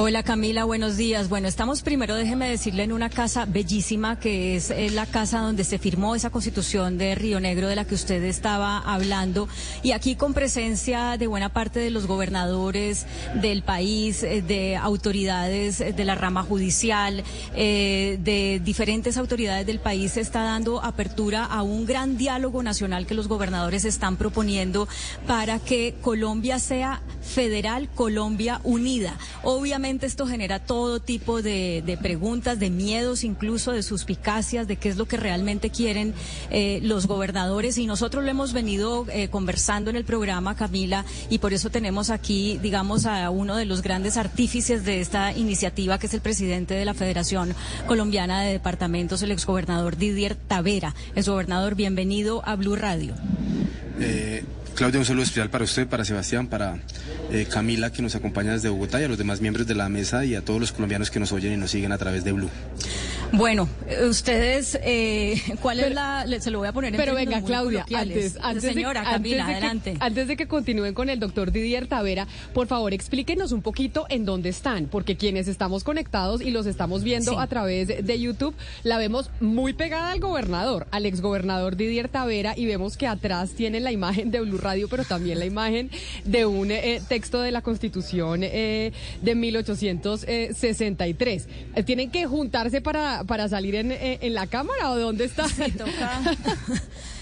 Hola Camila, buenos días. Bueno, estamos primero, déjeme decirle, en una casa bellísima que es eh, la casa donde se firmó esa constitución de Río Negro de la que usted estaba hablando y aquí con presencia de buena parte de los gobernadores del país, eh, de autoridades de la rama judicial, eh, de diferentes autoridades del país, se está dando apertura a un gran diálogo nacional que los gobernadores están proponiendo para que Colombia sea federal, Colombia unida. Obviamente esto genera todo tipo de, preguntas, de miedos, incluso de suspicacias, de qué es lo que realmente quieren eh, los gobernadores. Y nosotros lo hemos venido eh, conversando en el programa, Camila, y por eso tenemos aquí, digamos, a uno de los grandes artífices de esta iniciativa, que es el presidente de la Federación Colombiana de Departamentos, el exgobernador Didier Tavera. Exgobernador, bienvenido a Blue Radio. Eh, Claudia, un saludo especial para usted, para Sebastián, para eh, Camila, que nos acompaña desde Bogotá, y a los demás miembros de la mesa y a todos los colombianos que nos oyen y nos siguen a través de Blue. Bueno, ustedes, eh, ¿cuál es la...? Se lo voy a poner en Pero venga, Claudia, antes, antes Señora Camila, adelante. antes de que continúen con el doctor Didier Tavera, por favor, explíquenos un poquito en dónde están, porque quienes estamos conectados y los estamos viendo a través de YouTube, la vemos muy pegada al gobernador, al exgobernador Didier Tavera, y vemos que atrás tienen la imagen de Blue Radio, pero también la imagen de un eh, texto de la Constitución eh, de 1863. ¿Tienen que juntarse para para, salir en, en, la cámara o dónde está?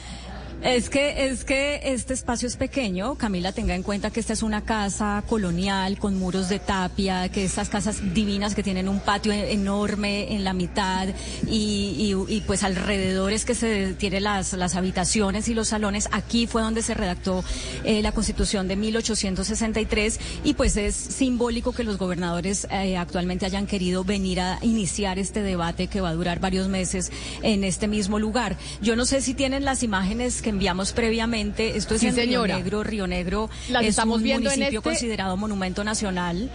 Es que, es que este espacio es pequeño. Camila, tenga en cuenta que esta es una casa colonial con muros de tapia, que estas casas divinas que tienen un patio enorme en la mitad y, y, pues alrededor es que se tiene las, las habitaciones y los salones. Aquí fue donde se redactó eh, la Constitución de 1863 y pues es simbólico que los gobernadores eh, actualmente hayan querido venir a iniciar este debate que va a durar varios meses en este mismo lugar. Yo no sé si tienen las imágenes que enviamos previamente. Esto es en Río Negro. Río Negro es estamos un viendo municipio este considerado monumento nacional.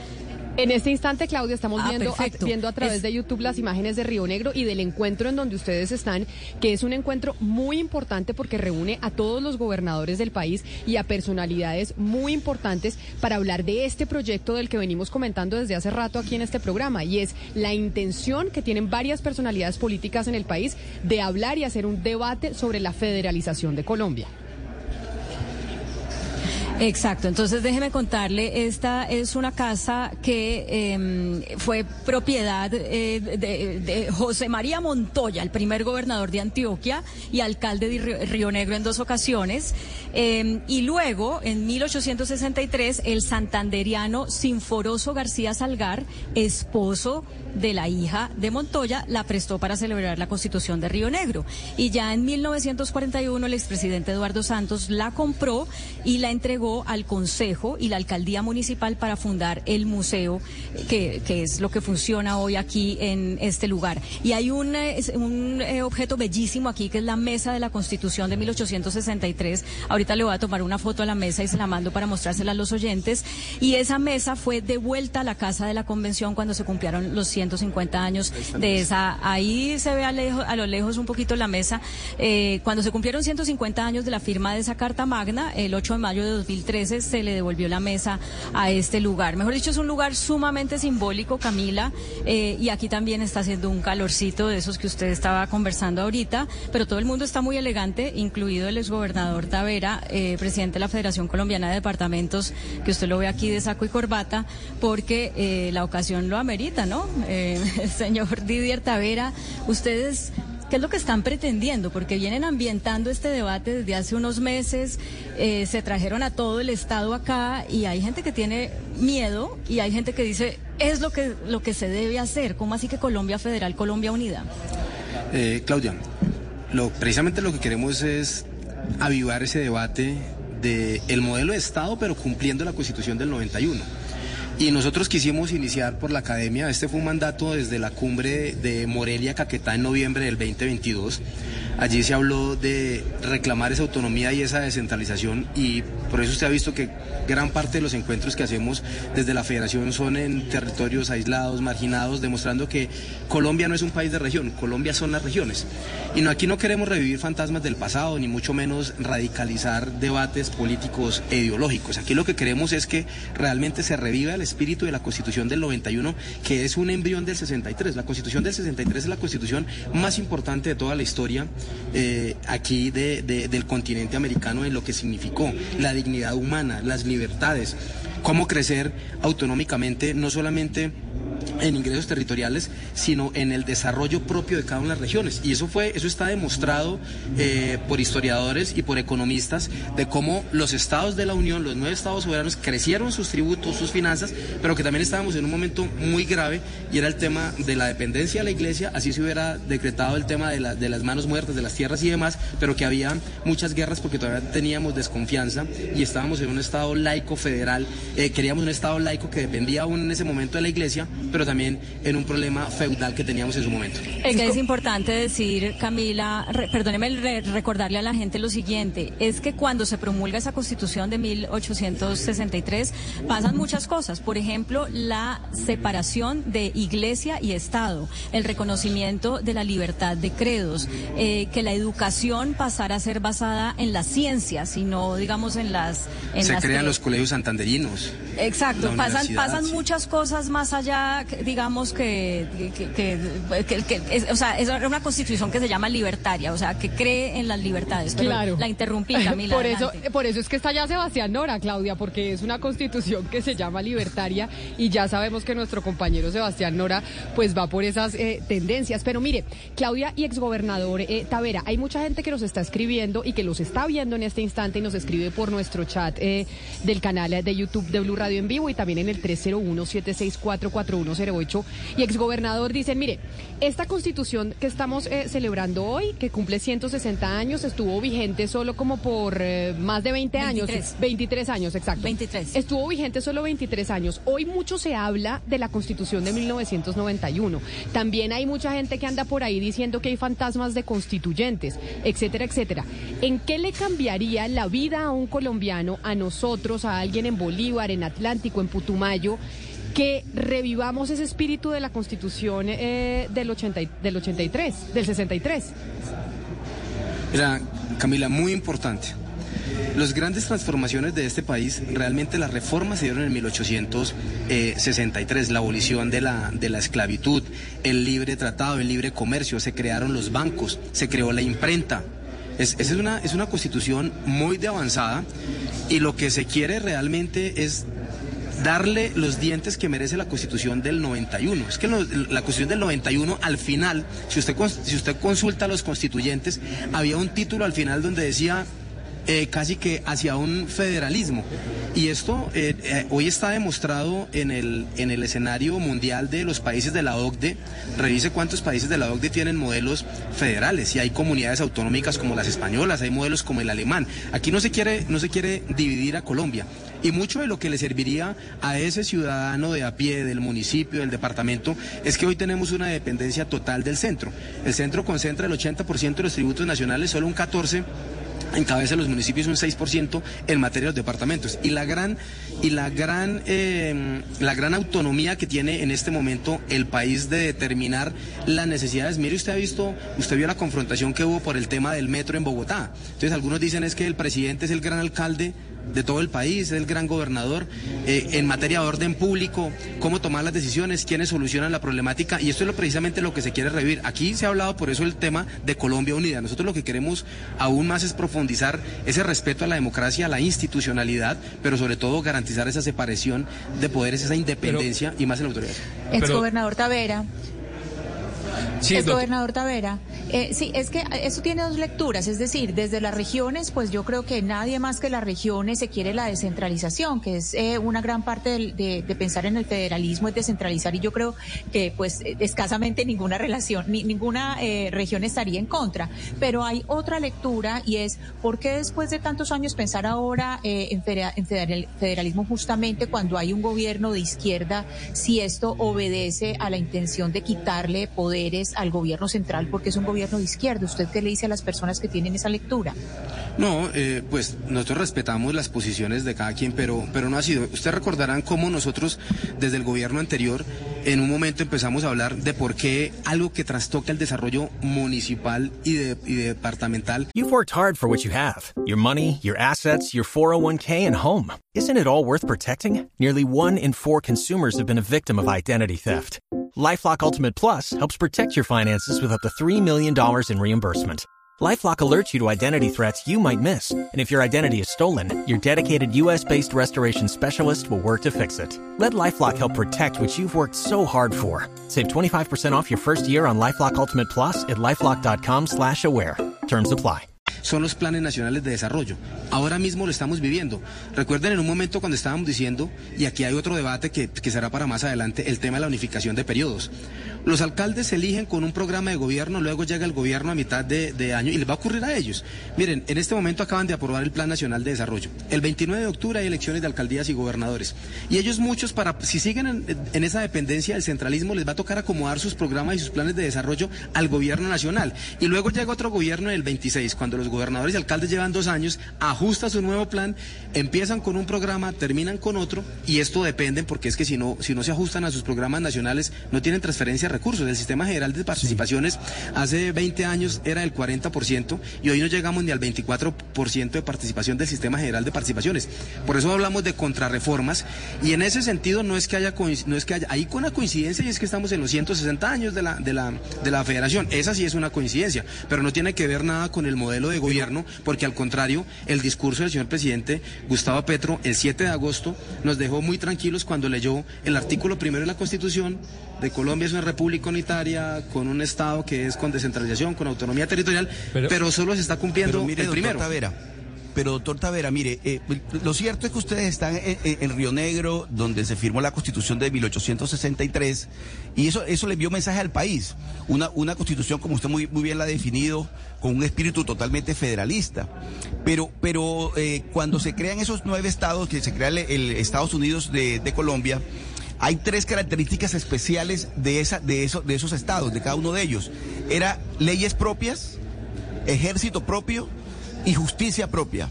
En este instante, Claudia, estamos ah, viendo, a, viendo a través de YouTube las imágenes de Río Negro y del encuentro en donde ustedes están, que es un encuentro muy importante porque reúne a todos los gobernadores del país y a personalidades muy importantes para hablar de este proyecto del que venimos comentando desde hace rato aquí en este programa y es la intención que tienen varias personalidades políticas en el país de hablar y hacer un debate sobre la federalización de Colombia. Exacto, entonces déjeme contarle, esta es una casa que em, fue propiedad eh, de, José María Montoya, el primer gobernador de Antioquia y alcalde de Río Negro en dos ocasiones, em, y luego en 1863 el santanderiano Sinforoso García Salgar, esposo de la hija de Montoya, la prestó para celebrar la constitución de Río Negro. Y ya en 1941 el expresidente Eduardo Santos la compró y la entregó al Consejo y la Alcaldía Municipal para fundar el museo, que, es lo que funciona hoy aquí en este lugar. Y hay un, un eh, objeto bellísimo aquí, que es la Mesa de la Constitución de 1863. Ahorita le voy a tomar una foto a la mesa y se la mando para mostrársela a los oyentes. Y esa mesa fue devuelta a la Casa de la Convención cuando se cumplieron los 150 años de esa. Ahí se ve a, lo lejos un poquito la mesa. Eh, cuando se cumplieron 150 años de la firma de esa Carta Magna, el 8 de mayo de 2000 2013 se le devolvió la mesa a este lugar. Mejor dicho, es un lugar sumamente simbólico, Camila, eh, y aquí también está haciendo un calorcito de esos que usted estaba conversando ahorita, pero todo el mundo está muy elegante, incluido el exgobernador Tavera, eh, presidente de la Federación Colombiana de Departamentos, que usted lo ve aquí de saco y corbata, porque eh, la ocasión lo amerita, ¿no? el señor Didier Tavera, ustedes ¿Qué es lo que están pretendiendo? Porque vienen ambientando este debate desde hace unos meses, eh, se trajeron a todo el Estado acá y hay gente que tiene miedo y hay gente que dice, es lo que, lo que se debe hacer. ¿Cómo así que Colombia Federal, Colombia Unida? Eh, Claudia, lo, precisamente lo que queremos es avivar ese debate del el modelo de Estado, pero cumpliendo la Constitución del 91. Y nosotros quisimos iniciar por la academia, este fue un mandato desde la cumbre de Morelia, Caquetá, en noviembre del 2022. Allí se habló de reclamar esa autonomía y esa descentralización y por eso usted ha visto que gran parte de los encuentros que hacemos desde la federación son en territorios aislados, marginados, demostrando que Colombia no es un país de región, Colombia son las regiones. Y no, aquí no queremos revivir fantasmas del pasado, ni mucho menos radicalizar debates políticos e ideológicos. Aquí lo que queremos es que realmente se reviva el espíritu de la Constitución del 91, que es un embrión del 63. La Constitución del 63 es la Constitución más importante de toda la historia eh, aquí del continente americano en lo que significó la dignidad humana, las libertades, cómo crecer autonómicamente, no solamente en ingresos territoriales, sino en el desarrollo propio de cada una de las regiones. Y eso fue, eso está demostrado eh, por historiadores y por economistas de cómo los estados de la Unión, los nueve estados soberanos, crecieron sus tributos, sus finanzas, pero que también estábamos en un momento muy grave y era el tema de la dependencia de la iglesia, así se hubiera decretado el tema de, de las manos muertas, de las tierras y demás, pero que había muchas guerras porque todavía teníamos desconfianza y estábamos en un estado laico federal, eh, queríamos un estado laico que dependía aún en ese momento de la iglesia, pero también en un problema feudal que teníamos en su momento. Es que es importante decir, Camila, perdóneme recordarle a la gente lo siguiente, es que cuando se promulga esa constitución de 1863 pasan muchas cosas, por ejemplo, la separación de iglesia y Estado, el reconocimiento de la libertad de credos, eh, que la educación pasara a ser basada en las ciencias y no, digamos, en las... se crean los colegios santanderinos. Exacto, pasan, pasan muchas cosas más allá digamos que, o sea, es una constitución que se llama libertaria, o sea, que cree en las libertades. claro. La interrumpí, Camila. por eso, por eso es que está ya Sebastián Nora, Claudia, porque es una constitución que se llama libertaria y ya sabemos que nuestro compañero Sebastián Nora pues va por esas eh, tendencias. Pero mire, Claudia y exgobernador eh, Tavera, hay mucha gente que nos está escribiendo y que los está viendo en este instante y nos escribe por nuestro chat eh, del canal de YouTube de Blue Radio en vivo y también en el 301 764 y exgobernador dicen, mire, esta constitución que estamos eh, celebrando hoy, que cumple 160 años, estuvo vigente solo como por eh, más de 20 años. 23 años, exacto. 23. Estuvo vigente solo 23 años. Hoy mucho se habla de la constitución de 1991. También hay mucha gente que anda por ahí diciendo que hay fantasmas de constituyentes, etcétera, etcétera. ¿En qué le cambiaría la vida a un colombiano, a nosotros, a alguien en Bolívar, en Atlántico, en Putumayo? Que revivamos ese espíritu de la Constitución eh, del, 80, del 83, del 63. Mira, Camila, muy importante. Las grandes transformaciones de este país, realmente las reformas se dieron en 1863, la abolición de la, de la esclavitud, el libre tratado, el libre comercio, se crearon los bancos, se creó la imprenta, es, es una, es una constitución muy de avanzada y lo que se quiere realmente es darle los dientes que merece la Constitución del 91. Es que la Constitución del 91 al final, si usted, si usted consulta a los constituyentes, había un título al final donde decía eh, casi que hacia un federalismo. Y esto eh, eh, hoy está demostrado en el, en el escenario mundial de los países de la OCDE. Revise cuántos países de la OCDE tienen modelos federales. Y hay comunidades autonómicas como las españolas, hay modelos como el alemán. Aquí no se quiere, no se quiere dividir a Colombia. Y mucho de lo que le serviría a ese ciudadano de a pie, del municipio, del departamento, es que hoy tenemos una dependencia total del centro. El centro concentra el 80% de los tributos nacionales, solo un 14% encabeza los municipios un 6% en materia de departamentos. Y la gran, y la gran, eh, la gran autonomía que tiene en este momento el país de determinar las necesidades. Mire, usted ha visto, usted vio la confrontación que hubo por el tema del metro en Bogotá. Entonces algunos dicen es que el presidente es el gran alcalde de todo el país, es el gran gobernador eh, en materia de orden público, cómo tomar las decisiones, quiénes solucionan la problemática y esto es lo, precisamente lo que se quiere revivir. Aquí se ha hablado por eso el tema de Colombia Unida. Nosotros lo que queremos aún más es profundizar ese respeto a la democracia, a la institucionalidad, pero sobre todo garantizar esa separación de poderes, esa independencia y más en la autoridad. Ex gobernador Tavera. Sí, es gobernador Tavera. Eh, sí, es que eso tiene dos lecturas, es decir, desde las regiones, pues yo creo que nadie más que las regiones se quiere la descentralización, que es eh, una gran parte de, pensar en el federalismo, es descentralizar, y yo creo que pues escasamente ninguna relación, ni, ninguna eh, región estaría en contra. Pero hay otra lectura y es, ¿por qué después de tantos años pensar ahora en, en federalismo justamente cuando hay un gobierno de izquierda, si esto obedece a la intención de quitarle poderes al gobierno central, porque es un gobierno de izquierda. ¿Usted qué le dice a las personas que tienen esa lectura? No, eh, pues nosotros respetamos las posiciones de cada quien, pero, pero no ha sido. Ustedes recordarán cómo nosotros, desde el gobierno anterior, en un momento empezamos a hablar de por qué algo que trastoca el desarrollo municipal y, de, y departamental. You've worked hard for what you have. Your money, your assets, your 401k and home. Isn't it all worth protecting? Nearly one in four consumers have been a victim of identity theft. LifeLock Ultimate Plus helps protect your finances with up to $3 million in reimbursement. LifeLock alerts you to identity threats you might miss. And if your identity is stolen, your dedicated US-based restoration specialist will work to fix it. Let LifeLock help protect what you've worked so hard for. Save 25% off your first year on LifeLock Ultimate Plus at LifeLock.com slash aware. Terms apply. Son los planes nacionales de desarrollo. Ahora mismo lo estamos viviendo. Recuerden en un momento cuando estábamos diciendo, y aquí hay otro debate que, que será para más adelante, el tema de la unificación de periodos. Los alcaldes se eligen con un programa de gobierno, luego llega el gobierno a mitad de, año y les va a ocurrir a ellos. Miren, en este momento acaban de aprobar el Plan Nacional de Desarrollo. El 29 de octubre hay elecciones de alcaldías y gobernadores. Y ellos muchos, para si siguen en, esa dependencia del centralismo, les va a tocar acomodar sus programas y sus planes de desarrollo al gobierno nacional. Y luego llega otro gobierno el 26, cuando los gobernadores y alcaldes llevan dos años, ajusta su nuevo plan, empiezan con un programa, terminan con otro, y esto depende porque es que si no, si no se ajustan a sus programas nacionales, no tienen transferencia recursos. El sistema general de participaciones hace 20 años era del 40% y hoy no llegamos ni al 24% de participación del sistema general de participaciones. Por eso hablamos de contrarreformas y en ese sentido no es que haya, no es que haya, ahí con una coincidencia y es que estamos en los 160 años de la, de la, de la federación. Esa sí es una coincidencia, pero no tiene que ver nada con el modelo de gobierno porque al contrario, el discurso del señor presidente Gustavo Petro el 7 de agosto nos dejó muy tranquilos cuando leyó el artículo primero de la Constitución de Colombia es una república unitaria con un Estado que es con descentralización, con autonomía territorial, pero, solo se está cumpliendo el primero. Pero doctor Tavera, mire, eh, lo cierto es que ustedes están en, Río Negro, donde se firmó la constitución de 1863, y eso, eso le envió mensaje al país. Una, una constitución, como usted muy, muy bien la ha definido, con un espíritu totalmente federalista. Pero, pero eh, cuando se crean esos nueve estados, que se crea el, Estados Unidos de, de Colombia, hay tres características especiales de, esa, de, de esos estados, de cada uno de ellos. Era leyes propias, ejército propio y justicia propia.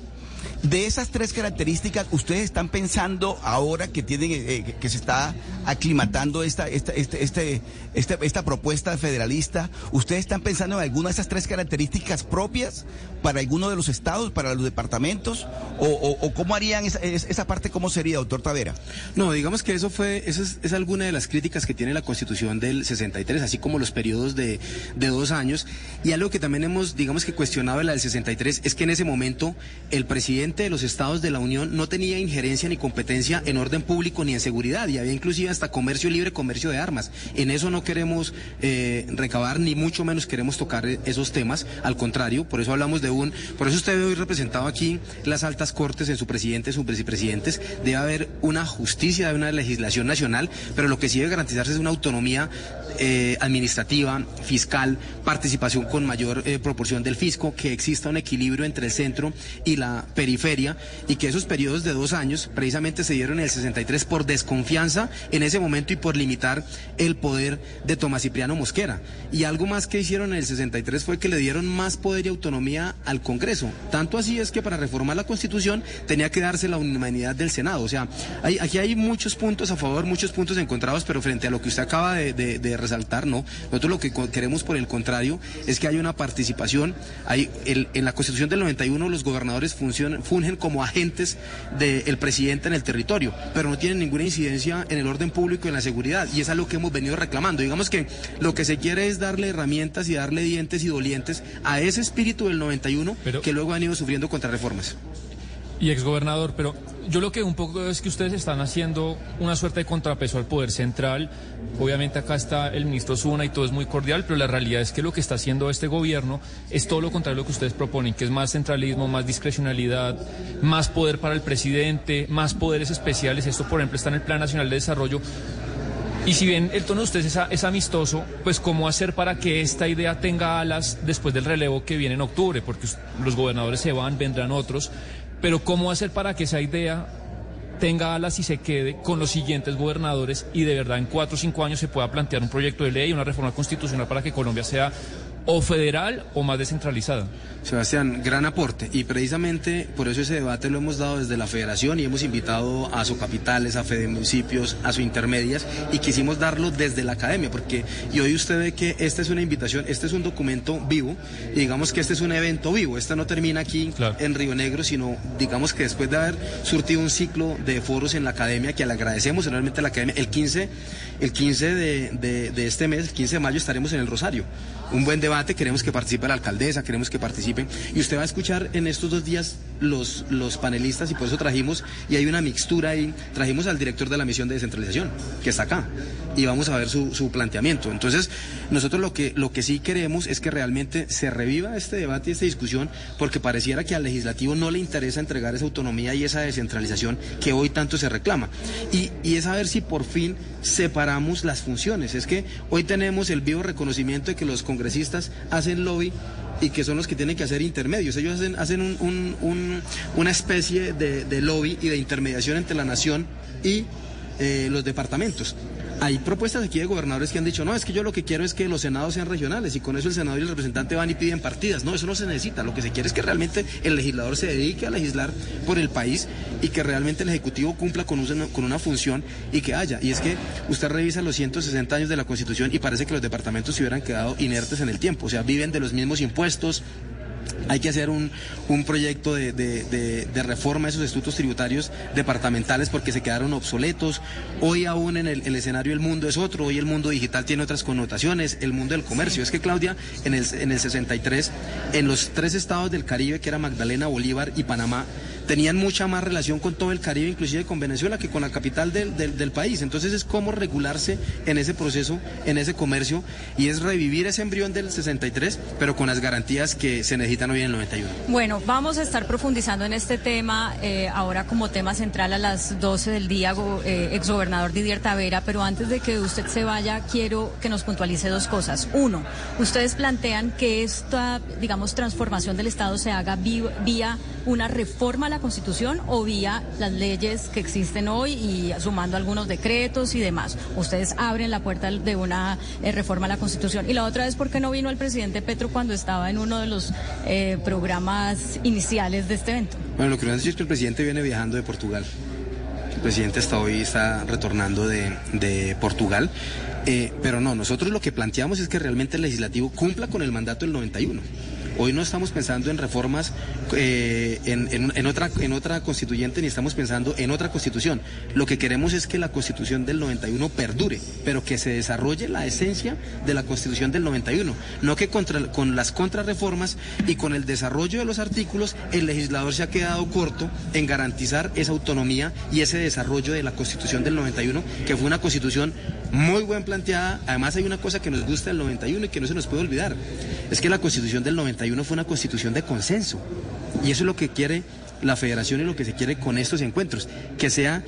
De esas tres características, ¿ustedes están pensando ahora que tienen, eh, eh, que se está aclimatando esta, esta, este, este, este, esta propuesta federalista? ¿Ustedes están pensando en alguna de esas tres características propias para alguno de los estados, para los departamentos? ¿O, cómo harían esa, esa, parte, cómo sería, doctor Tavera? No, digamos que eso fue, eso es, alguna de las críticas que tiene la Constitución del 63, así como los periodos de, de dos años. Y algo que también hemos, digamos que cuestionado la del 63 es que en ese momento el presidente de los estados de la Unión no tenía injerencia ni competencia en orden público ni en seguridad y había inclusive hasta comercio libre, comercio de armas. En eso no queremos eh, recabar ni mucho menos queremos tocar esos temas, al contrario, por eso hablamos de un, por eso usted ve hoy representado aquí las altas cortes en su presidente, sus vicepresidentes, debe haber una justicia, debe haber una legislación nacional, pero lo que sí debe garantizarse es una autonomía eh, administrativa, fiscal, participación con mayor eh, proporción del fisco, que exista un equilibrio entre el centro y la periferia y que esos periodos de dos años precisamente se dieron en el 63 por desconfianza en ese momento y por limitar el poder de Tomás Cipriano Mosquera. Y algo más que hicieron en el 63 fue que le dieron más poder y autonomía al Congreso. Tanto así es que para reformar la Constitución tenía que darse la unanimidad del Senado. O sea, aquí hay muchos puntos a favor, muchos puntos encontrados, pero frente a lo que usted acaba de, resaltar, no. Nosotros lo que queremos, por el contrario, es que haya una participación. Hay, en la Constitución del 91 los gobernadores funcionan, fungen como agentes del presidente en el territorio, pero no tienen ninguna incidencia en el orden público y en la seguridad. Y es algo que hemos venido reclamando. Digamos que lo que se quiere es darle herramientas y darle dientes y dolientes a ese espíritu del 91 que luego han ido sufriendo contrarreformas y exgobernador, pero yo lo que un poco es que ustedes están haciendo una suerte de contrapeso al poder central. Obviamente acá está el ministro Zuna y todo es muy cordial, pero la realidad es que lo que está haciendo este gobierno es todo lo contrario a lo que ustedes proponen, que es más centralismo, más discrecionalidad, más poder para el presidente, más poderes especiales. Esto, por ejemplo, está en el Plan Nacional de Desarrollo. Y si bien el tono de ustedes es, es, amistoso, pues cómo hacer para que esta idea tenga alas después del relevo que viene en octubre, porque los gobernadores se van, vendrán otros, pero ¿cómo hacer para que esa idea tenga alas y se quede con los siguientes gobernadores y de verdad en cuatro o cinco años se pueda plantear un proyecto de ley, una reforma constitucional para que Colombia sea o federal o más descentralizada? Sebastián, gran aporte. Y precisamente por eso ese debate lo hemos dado desde la federación y hemos invitado a su capitales, a Fede Municipios, a su intermedias y quisimos darlo desde la academia porque y hoy usted ve que esta es una invitación, este es un documento vivo y digamos que este es un evento vivo, este no termina aquí en Río Negro, sino digamos que después de haber surtido un ciclo de foros en la academia que le agradecemos enormemente a la academia, el 15, el 15 de, de este mes, el 15 de mayo estaremos en el Rosario. Un buen debate, queremos que participe la alcaldesa, queremos que participen. Y usted va a escuchar en estos dos días los, los panelistas y por eso trajimos, y hay una mixtura ahí, trajimos al director de la misión de descentralización, que está acá, y vamos a ver su, su planteamiento. Entonces, nosotros lo que, lo que sí queremos es que realmente se reviva este debate y esta discusión, porque pareciera que al legislativo no le interesa entregar esa autonomía y esa descentralización que hoy tanto se reclama. Y, y es a ver si por fin separamos las funciones. Es que hoy tenemos el vivo reconocimiento de que los congresistas hacen lobby y que son los que tienen que hacer intermedios. Ellos hacen, hacen un, una especie de, lobby y de intermediación entre la nación y eh, los departamentos. Hay propuestas aquí de gobernadores que han dicho, no, es que yo lo que quiero es que los senados sean regionales y con eso el senador y el representante van y piden partidas. No, eso no se necesita. Lo que se quiere es que realmente el legislador se dedique a legislar por el país y que realmente el Ejecutivo cumpla con, con una función y que haya. Y es que usted revisa los 160 años de la Constitución y parece que los departamentos se hubieran quedado inertes en el tiempo. O sea, viven de los mismos impuestos, hay que hacer un, proyecto de, reforma de esos estatutos tributarios departamentales porque se quedaron obsoletos. Hoy aún en el, escenario el mundo es otro, hoy el mundo digital tiene otras connotaciones, el mundo del comercio. Es que Claudia, en el, en el 63, en los tres estados del Caribe, que era Magdalena, Bolívar y Panamá, tenían mucha más relación con todo el Caribe, inclusive con Venezuela, que con la capital del, del, país. Entonces es cómo regularse en ese proceso, en ese comercio, y es revivir ese embrión del 63, pero con las garantías que se necesitan hoy en el 91. Bueno, vamos a estar profundizando en este tema eh, ahora como tema central a las 12 del día, eh, exgobernador Didier Tavera, pero antes de que usted se vaya, quiero que nos puntualice dos cosas. Uno, ustedes plantean que esta, digamos, transformación del Estado se haga vía una reforma a la Constitución o vía las leyes que existen hoy y sumando algunos decretos y demás. Ustedes abren la puerta de una eh, reforma a la Constitución. Y la otra es por qué no vino el presidente Petro cuando estaba en uno de los eh, programas iniciales de este evento. Bueno, lo que nos es que el presidente viene viajando de Portugal. El presidente hasta hoy está retornando de, Portugal. Eh, pero no, nosotros lo que planteamos es que realmente el legislativo cumpla con el mandato del 91. Hoy no estamos pensando en reformas eh, en, otra, en otra constituyente ni estamos pensando en otra constitución. Lo que queremos es que la constitución del 91 perdure, pero que se desarrolle la esencia de la constitución del 91. No que con las contrarreformas y con el desarrollo de los artículos el legislador se ha quedado corto en garantizar esa autonomía y ese desarrollo de la constitución del 91, que fue una constitución muy bien planteada. Además hay una cosa que nos gusta del 91 y que no se nos puede olvidar. Es que la constitución del 91 fue una constitución de consenso. Y eso es lo que quiere la federación y lo que se quiere con estos encuentros, que sea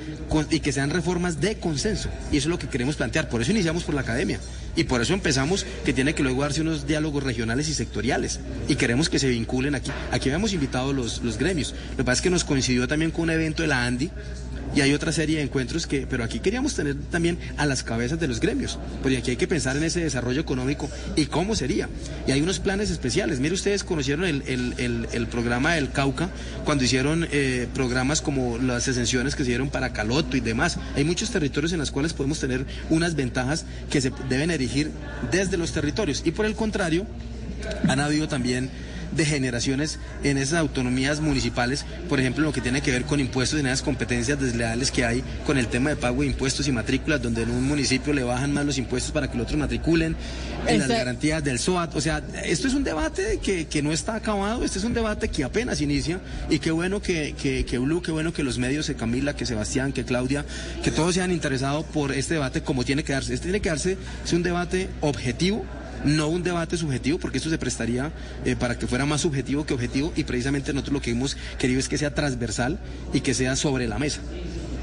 y que sean reformas de consenso. Y eso es lo que queremos plantear. Por eso iniciamos por la academia. Y por eso empezamos que tiene que luego darse unos diálogos regionales y sectoriales. Y queremos que se vinculen aquí. Aquí habíamos invitado los, los gremios. Lo que pasa es que nos coincidió también con un evento de la ANDI y hay otra serie de encuentros que, pero aquí queríamos tener también a las cabezas de los gremios, porque aquí hay que pensar en ese desarrollo económico y cómo sería. Y hay unos planes especiales. Mire, ustedes conocieron el, programa del Cauca cuando hicieron eh, programas como las exenciones que se dieron para Caloto y demás. Hay muchos territorios en los cuales podemos tener unas ventajas que se deben erigir desde los territorios. Y por el contrario, han habido también de generaciones en esas autonomías municipales, por ejemplo, lo que tiene que ver con impuestos en esas competencias desleales que hay con el tema de pago de impuestos y matrículas, donde en un municipio le bajan más los impuestos para que el otro matriculen, en las garantías del SOAT. O sea, esto es un debate que, que no está acabado, este es un debate que apenas inicia y qué bueno que, que, que Blue, qué bueno que los medios, que Camila, que Sebastián, que Claudia, que todos se han interesado por este debate como tiene que darse. Este tiene que darse, es un debate objetivo no un debate subjetivo, porque esto se prestaría eh, para que fuera más subjetivo que objetivo, y precisamente nosotros lo que hemos querido es que sea transversal y que sea sobre la mesa.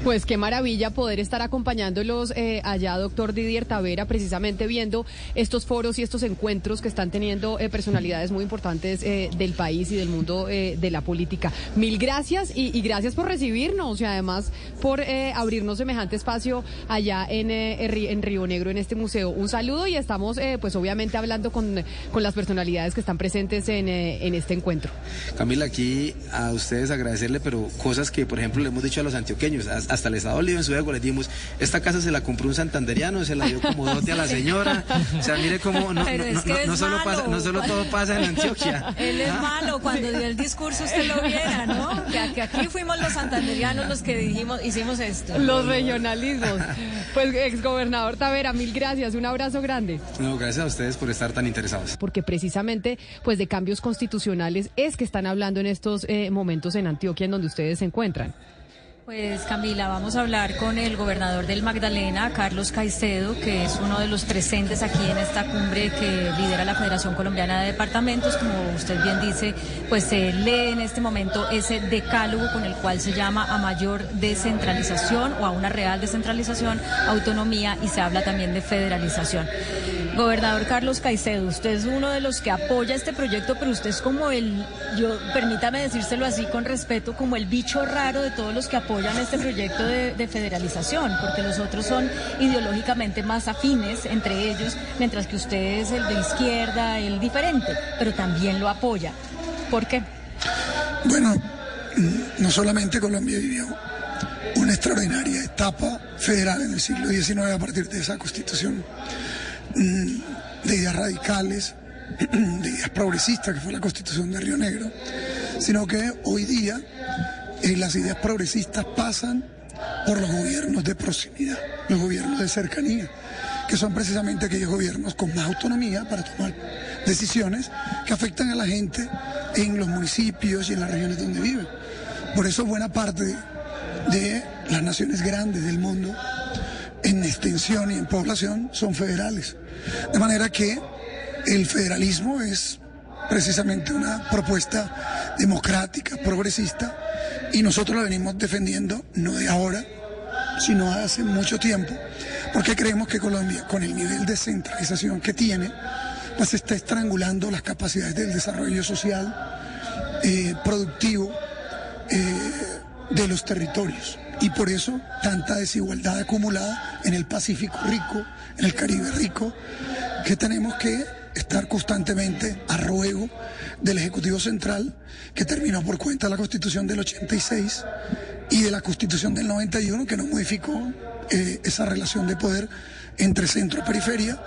Pues qué maravilla poder estar acompañándolos eh, allá, doctor Didier Tavera, precisamente viendo estos foros y estos encuentros que están teniendo eh, personalidades muy importantes eh, del país y del mundo de la política. Mil gracias y, gracias por recibirnos y además por abrirnos semejante espacio allá en, en Río Negro, en este museo. Un saludo y estamos pues obviamente hablando con, con las personalidades que están presentes en, en este encuentro. Camila, aquí a ustedes agradecerle, pero cosas que por ejemplo le hemos dicho a los antioqueños hasta el Estado Libre en su ego les dimos, esta casa se la compró un santanderiano, se la dio como dote a la señora. O sea, mire cómo no, no, solo, pasa, no solo todo pasa en Antioquia. Él es ¿Ah? malo, cuando dio el discurso usted lo viera, ¿no? Que, aquí fuimos los santanderianos los que dijimos, hicimos esto. Los regionalismos. Pues exgobernador Tavera, mil gracias, un abrazo grande. No, gracias a ustedes por estar tan interesados. Porque precisamente, pues de cambios constitucionales es que están hablando en estos eh, momentos en Antioquia en donde ustedes se encuentran. Pues Camila, vamos a hablar con el gobernador del Magdalena, Carlos Caicedo, que es uno de los presentes aquí en esta cumbre que lidera la Federación Colombiana de Departamentos. Como usted bien dice, pues se lee en este momento ese decálogo con el cual se llama a mayor descentralización o a una real descentralización, autonomía y se habla también de federalización. Gobernador Carlos Caicedo, usted es uno de los que apoya este proyecto, pero usted es como el, yo permítame decírselo así con respeto, como el bicho raro de todos los que apoyan este proyecto de, federalización, porque los otros son ideológicamente más afines entre ellos, mientras que usted es el de izquierda, el diferente, pero también lo apoya. ¿Por qué? Bueno, no solamente Colombia vivió una extraordinaria etapa federal en el siglo XIX a partir de esa constitución de ideas radicales, de ideas progresistas, que fue la constitución de Río Negro, sino que hoy día eh, las ideas progresistas pasan por los gobiernos de proximidad, los gobiernos de cercanía, que son precisamente aquellos gobiernos con más autonomía para tomar decisiones que afectan a la gente en los municipios y en las regiones donde viven. Por eso buena parte de las naciones grandes del mundo en extensión y en población son federales. De manera que el federalismo es precisamente una propuesta democrática, progresista, y nosotros la venimos defendiendo no de ahora, sino hace mucho tiempo, porque creemos que Colombia, con el nivel de centralización que tiene, pues está estrangulando las capacidades del desarrollo social, eh, productivo eh, de los territorios y por eso tanta desigualdad acumulada en el Pacífico rico, en el Caribe rico, que tenemos que estar constantemente a ruego del Ejecutivo Central, que terminó por cuenta la Constitución del 86 y de la Constitución del 91, que no modificó eh, esa relación de poder entre centro y periferia,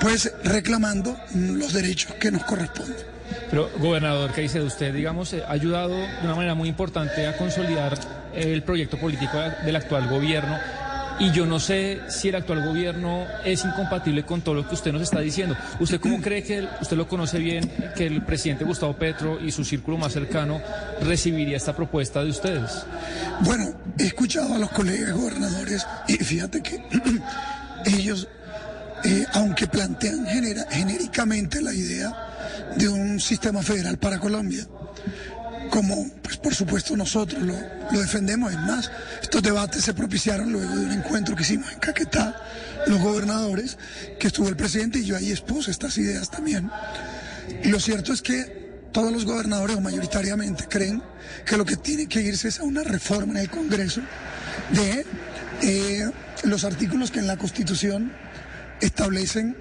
pues reclamando los derechos que nos corresponden. Pero, gobernador, ¿qué dice usted? Digamos, eh, ha ayudado de una manera muy importante a consolidar el proyecto político del actual gobierno. Y yo no sé si el actual gobierno es incompatible con todo lo que usted nos está diciendo. ¿Usted cómo cree que, usted lo conoce bien, que el presidente Gustavo Petro y su círculo más cercano recibiría esta propuesta de ustedes? Bueno, he escuchado a los colegas gobernadores y fíjate que ellos, eh, aunque plantean genéricamente la idea de un sistema federal para Colombia, como pues por supuesto nosotros lo, defendemos. Es más, estos debates se propiciaron luego de un encuentro que hicimos en Caquetá, los gobernadores, que estuvo el presidente y yo ahí expuse estas ideas también. Y lo cierto es que todos los gobernadores, mayoritariamente, creen que lo que tiene que irse es a una reforma en el Congreso de eh, los artículos que en la Constitución establecen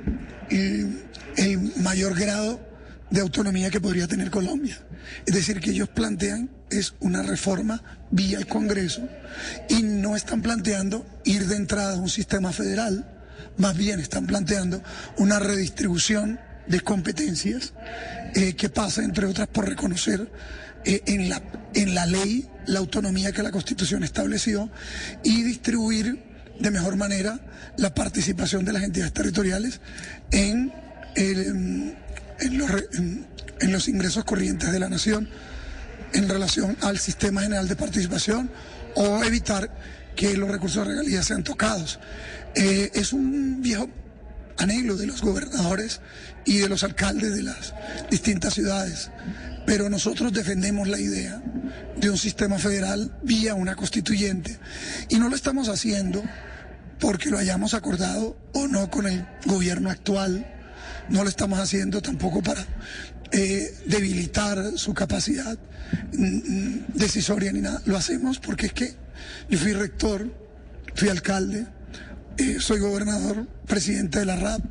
el mayor grado de autonomía que podría tener Colombia. Es decir, que ellos plantean es una reforma vía el Congreso y no están planteando ir de entrada a un sistema federal, más bien están planteando una redistribución de competencias eh, que pasa, entre otras, por reconocer eh, en, la, en la ley la autonomía que la Constitución estableció y distribuir de mejor manera la participación de las entidades territoriales en, el, en, los, los ingresos corrientes de la nación en relación al sistema general de participación o evitar que los recursos de regalías sean tocados. Eh, es un viejo anhelo de los gobernadores y de los alcaldes de las distintas ciudades. Pero nosotros defendemos la idea de un sistema federal vía una constituyente y no lo estamos haciendo porque lo hayamos acordado o no con el gobierno actual, no lo estamos haciendo tampoco para eh, debilitar su capacidad mm, mm, decisoria ni nada, lo hacemos porque es que yo fui rector, fui alcalde, eh, soy gobernador, presidente de la RAP,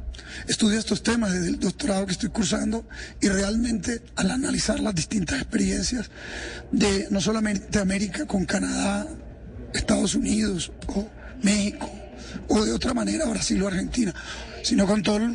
estudio estos temas desde el doctorado que estoy cursando y realmente al analizar las distintas experiencias de no solamente América con Canadá, Estados Unidos o México o de otra manera Brasil o Argentina, sino con toda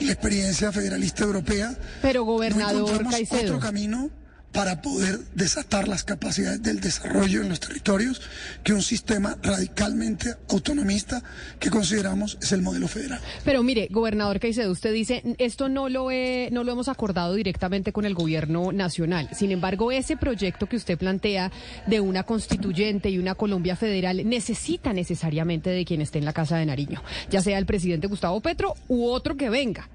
la experiencia federalista europea. Pero gobernador no otro camino para poder desatar las capacidades del desarrollo en los territorios que un sistema radicalmente autonomista que consideramos es el modelo federal. Pero mire, gobernador Caicedo, usted dice, esto no lo, no lo hemos acordado directamente con el gobierno nacional. Sin embargo, ese proyecto que usted plantea de una constituyente y una Colombia federal necesita necesariamente de quien esté en la Casa de Nariño, ya sea el presidente Gustavo Petro u otro que venga.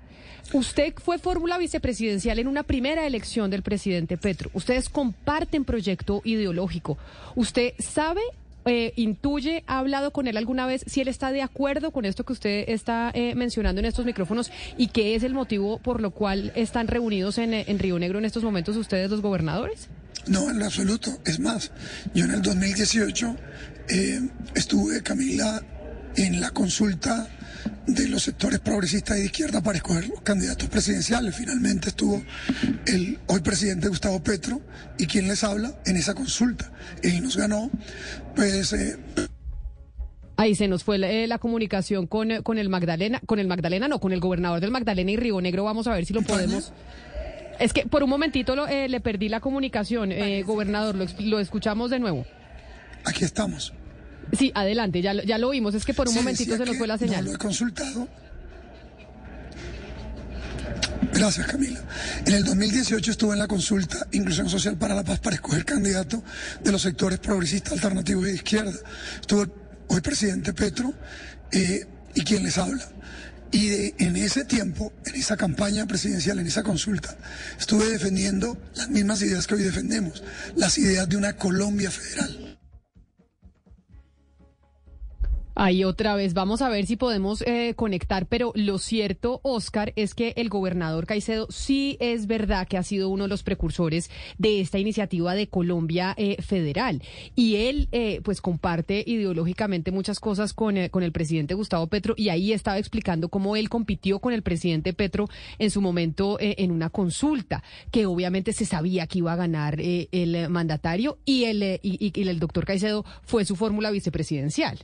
Usted fue fórmula vicepresidencial en una primera elección del presidente Petro. Ustedes comparten proyecto ideológico. ¿Usted sabe eh, intuye, ha hablado con él alguna vez si él está de acuerdo con esto que usted está eh, mencionando en estos micrófonos y qué es el motivo por lo cual están reunidos en, Río Negro en estos momentos ustedes los gobernadores? No, en lo absoluto. Es más, yo en el 2018 eh, estuve, Camila, en la consulta de los sectores progresistas y de izquierda para escoger los candidatos presidenciales. Finalmente estuvo el hoy presidente Gustavo Petro y quien les habla en esa consulta. Él nos ganó, pues... Eh, Ahí se nos fue la, eh, comunicación con, con el Magdalena, con el Magdalena, no, con el gobernador del Magdalena y Río Negro. Vamos a ver si lo podemos. Es que por un momentito eh, le perdí la comunicación, gobernador. Lo, lo escuchamos de nuevo. Aquí estamos. Sí, adelante, ya, ya lo vimos. Es que por un momentito se nos fue la señal. No lo he consultado. Gracias, Camila. En el 2018 estuve en la consulta Inclusión Social para la Paz para escoger candidato de los sectores progresistas, alternativos y de izquierda. Estuvo hoy presidente Petro eh, y quien les habla. Y en ese tiempo, en esa campaña presidencial, en esa consulta, estuve defendiendo las mismas ideas que hoy defendemos, las ideas de una Colombia federal. Ahí otra vez, vamos a ver si podemos eh, conectar, pero lo cierto, Oscar, es que el gobernador Caicedo sí es verdad que ha sido uno de los precursores de esta iniciativa de Colombia eh, Federal. Y él, eh, pues, comparte ideológicamente muchas cosas con, con el presidente Gustavo Petro y ahí estaba explicando cómo él compitió con el presidente Petro en su momento en una consulta, que obviamente se sabía que iba a ganar el mandatario y el, y el doctor Caicedo fue su fórmula vicepresidencial.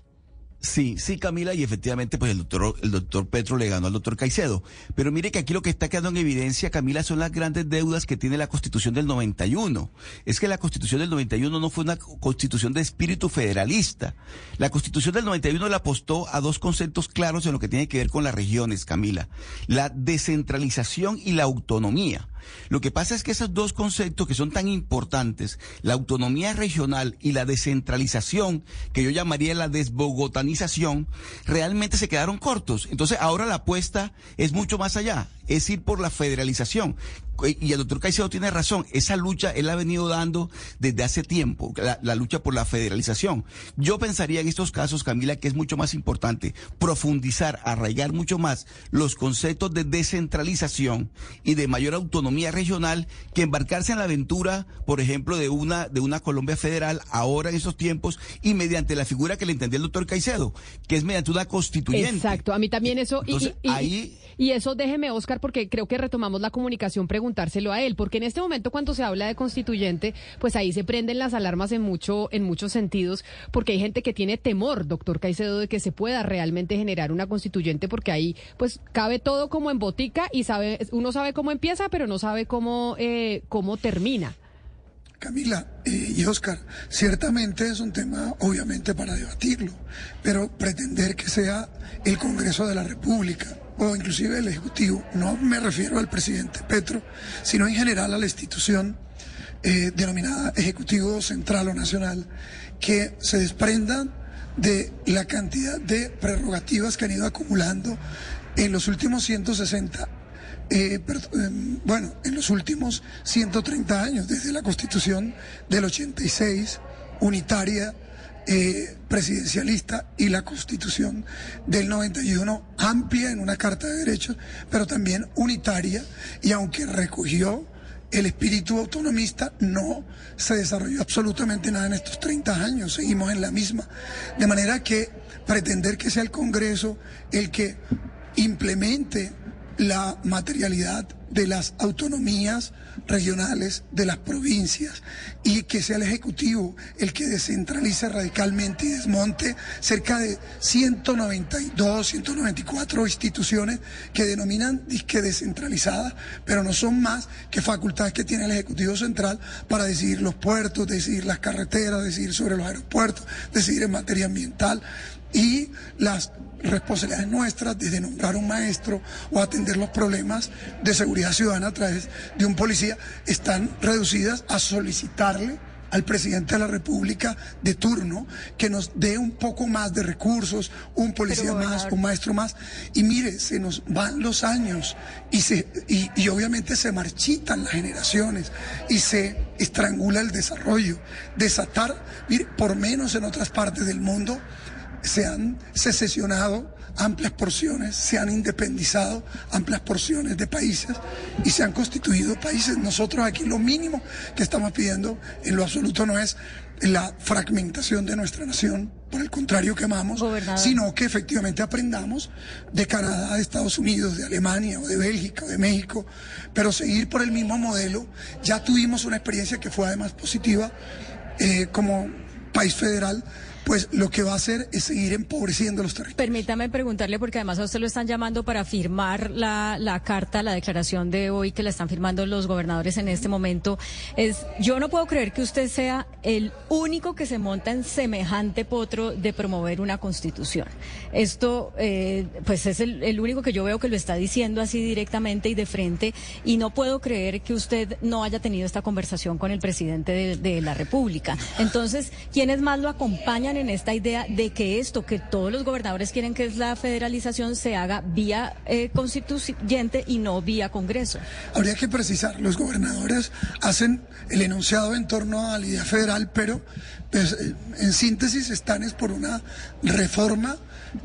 Sí, sí, Camila, y efectivamente, pues el doctor, el doctor Petro le ganó al doctor Caicedo. Pero mire que aquí lo que está quedando en evidencia, Camila, son las grandes deudas que tiene la Constitución del 91. Es que la Constitución del 91 no fue una constitución de espíritu federalista. La Constitución del 91 le apostó a dos conceptos claros en lo que tiene que ver con las regiones, Camila. La descentralización y la autonomía. Lo que pasa es que esos dos conceptos que son tan importantes, la autonomía regional y la descentralización, que yo llamaría la desbogotanización, realmente se quedaron cortos. Entonces ahora la apuesta es mucho más allá es ir por la federalización. Y el doctor Caicedo tiene razón, esa lucha él ha venido dando desde hace tiempo, la, lucha por la federalización. Yo pensaría en estos casos, Camila, que es mucho más importante profundizar, arraigar mucho más los conceptos de descentralización y de mayor autonomía regional que embarcarse en la aventura, por ejemplo, de una, de una Colombia federal ahora en estos tiempos y mediante la figura que le entendía el doctor Caicedo, que es mediante una constituyente. Exacto, a mí también eso. y, ahí... y eso déjeme, Oscar, porque creo que retomamos la comunicación, preguntárselo a él, porque en este momento cuando se habla de constituyente, pues ahí se prenden las alarmas en mucho, en muchos sentidos, porque hay gente que tiene temor, doctor Caicedo, de que se pueda realmente generar una constituyente, porque ahí pues cabe todo como en botica y sabe, uno sabe cómo empieza, pero no sabe cómo, eh, cómo termina. Camila eh, y Oscar, ciertamente es un tema obviamente para debatirlo, pero pretender que sea el Congreso de la República o inclusive el Ejecutivo, no me refiero al presidente Petro, sino en general a la institución eh, denominada Ejecutivo Central o Nacional, que se desprendan de la cantidad de prerrogativas que han ido acumulando En los últimos 160 eh, em, bueno, en los últimos 130 años, desde la constitución del 86, unitaria, eh, presidencialista, y la constitución del 91, amplia en una carta de derechos, pero también unitaria, y aunque recogió el espíritu autonomista, no se desarrolló absolutamente nada en estos 30 años, seguimos en la misma. De manera que pretender que sea el Congreso el que implemente la materialidad de las autonomías regionales de las provincias y que sea el Ejecutivo el que descentralice radicalmente y desmonte cerca de 192, 194 instituciones que denominan disque descentralizadas, pero no son más que facultades que tiene el Ejecutivo Central para decidir los puertos, decidir las carreteras, decidir sobre los aeropuertos, decidir en materia ambiental y las responsabilidades nuestras desde nombrar un maestro o atender los problemas de seguridad ciudadana a través de un policía están reducidas a solicitarle al presidente de la República de turno que nos dé un poco más de recursos, un policía más, un maestro más. Y mire, se nos van los años y, se, y, y obviamente se marchitan las generaciones y se estrangula el desarrollo. Desatar, mire, por menos en otras partes del mundo, se han secesionado amplias porciones, se han independizado amplias porciones de países y se han constituido países. Nosotros aquí lo mínimo que estamos pidiendo en lo absoluto no es la fragmentación de nuestra nación, por el contrario que amamos, sino que efectivamente aprendamos de Canadá, de Estados Unidos, de Alemania o de Bélgica o de México, pero seguir por el mismo modelo. Ya tuvimos una experiencia que fue además positiva eh, como país federal pues lo que va a hacer es seguir empobreciendo los territorios. Permítame preguntarle, porque además a usted lo están llamando para firmar la, la carta, la declaración de hoy que la están firmando los gobernadores en este momento. Es, yo no puedo creer que usted sea el único que se monta en semejante potro de promover una constitución. Esto, eh, pues es el, único que yo veo que lo está diciendo así directamente y de frente, y no puedo creer que usted no haya tenido esta conversación con el presidente de, de la República. Entonces, ¿quiénes más lo acompañan en esta idea de que esto que todos los gobernadores quieren que es la federalización se haga vía eh, constituyente y no vía Congreso. Habría que precisar, los gobernadores hacen el enunciado en torno a la idea federal, pero pues, eh, en síntesis están es por una reforma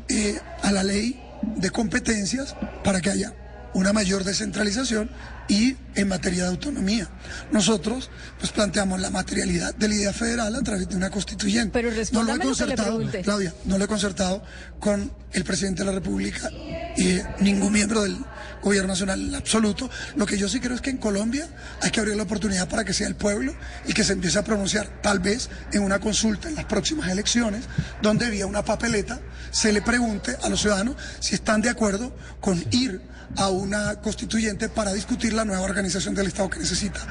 eh, a la ley de competencias para que haya una mayor descentralización y en materia de autonomía. Nosotros pues planteamos la materialidad de la idea federal a través de una constituyente. Pero no lo he concertado, Claudia, no lo he concertado con el presidente de la República y ningún miembro del gobierno nacional en absoluto. Lo que yo sí creo es que en Colombia hay que abrir la oportunidad para que sea el pueblo y que se empiece a pronunciar tal vez en una consulta en las próximas elecciones, donde vía una papeleta se le pregunte a los ciudadanos si están de acuerdo con ir a una constituyente para discutir la nueva organización del Estado que necesita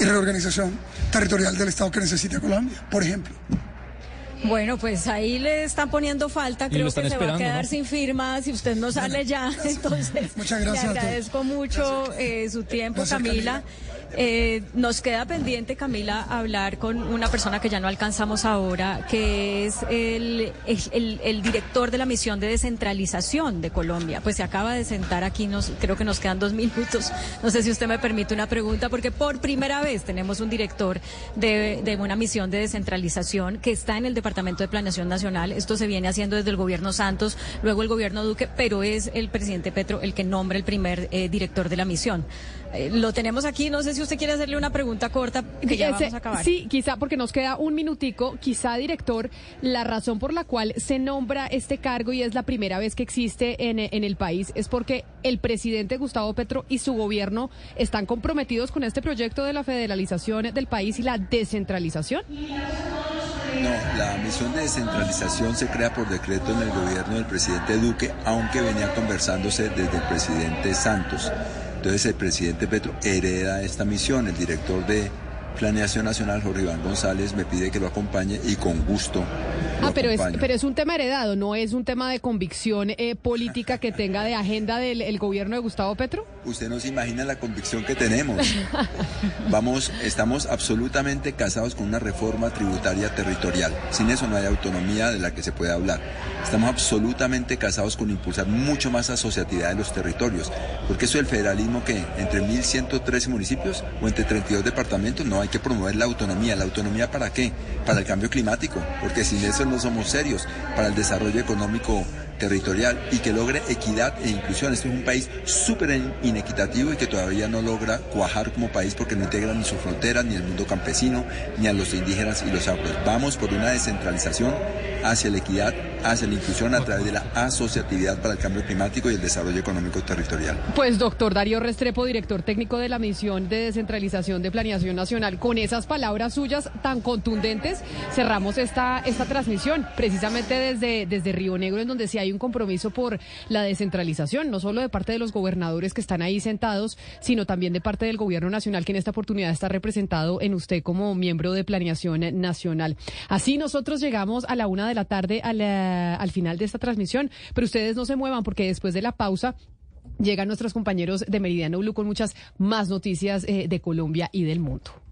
y reorganización territorial del Estado que necesita Colombia, por ejemplo. Bueno, pues ahí le están poniendo falta, creo que se va a quedar sin firmas si usted no sale ya. Entonces, Muchas gracias le agradezco mucho eh, su tiempo, Camila. Eh, nos queda pendiente, Camila, hablar con una persona que ya no alcanzamos ahora, que es el, director de la misión de descentralización de Colombia. Pues se acaba de sentar aquí, nos, creo que nos quedan dos minutos. No sé si usted me permite una pregunta, porque por primera vez tenemos un director de, de una misión de descentralización que está en el Departamento de Planeación Nacional. Esto se viene haciendo desde el gobierno Santos, luego el gobierno Duque, pero es el presidente Petro el que nombra el primer eh, director de la misión. Eh, lo tenemos aquí, no sé si usted quiere hacerle una pregunta corta, que ya vamos a acabar. Sí, quizá, porque nos queda un minutico, quizá, director, la razón por la cual se nombra este cargo y es la primera vez que existe en, en el país es porque el presidente Gustavo Petro y su gobierno están comprometidos con este proyecto de la federalización del país y la descentralización. No, la misión de descentralización se crea por decreto en el gobierno del presidente Duque, aunque venía conversándose desde el presidente Santos. Entonces el presidente Petro hereda esta misión, el director de Planeación Nacional, Jorge Iván González, me pide que lo acompañe y con gusto. ah, pero es, pero es un tema heredado, no es un tema de convicción eh, política que tenga de agenda del gobierno de Gustavo Petro. Usted no se imagina la convicción que tenemos. Vamos, estamos absolutamente casados con una reforma tributaria territorial. Sin eso no hay autonomía de la que se puede hablar. Estamos absolutamente casados con impulsar mucho más asociatividad de los territorios, porque eso del federalismo que entre 1.113 municipios o entre 32 departamentos no hay que promover la autonomía. ¿La autonomía para qué? Para el cambio climático, porque sin eso no somos serios. Para el desarrollo económico territorial y que logre equidad e inclusión. Este es un país súper inequitativo y que todavía no logra cuajar como país porque no integra ni sus fronteras, ni el mundo campesino, ni a los indígenas y los afros. Vamos por una descentralización hacia la equidad, hacia la inclusión a través de la asociatividad para el cambio climático y el desarrollo económico territorial. Pues doctor Darío Restrepo, director técnico de la misión de descentralización de Planeación Nacional, con esas palabras suyas tan contundentes, cerramos esta, esta transmisión, precisamente desde, desde Río Negro, en donde se hay un compromiso por la descentralización, no solo de parte de los gobernadores que están ahí sentados, sino también de parte del gobierno nacional, que en esta oportunidad está representado en usted como miembro de Planeación Nacional. Así nosotros llegamos a la una de la tarde al final de esta transmisión, pero ustedes no se muevan porque después de la pausa llegan nuestros compañeros de Meridiano Blue con muchas más noticias eh, de Colombia y del mundo.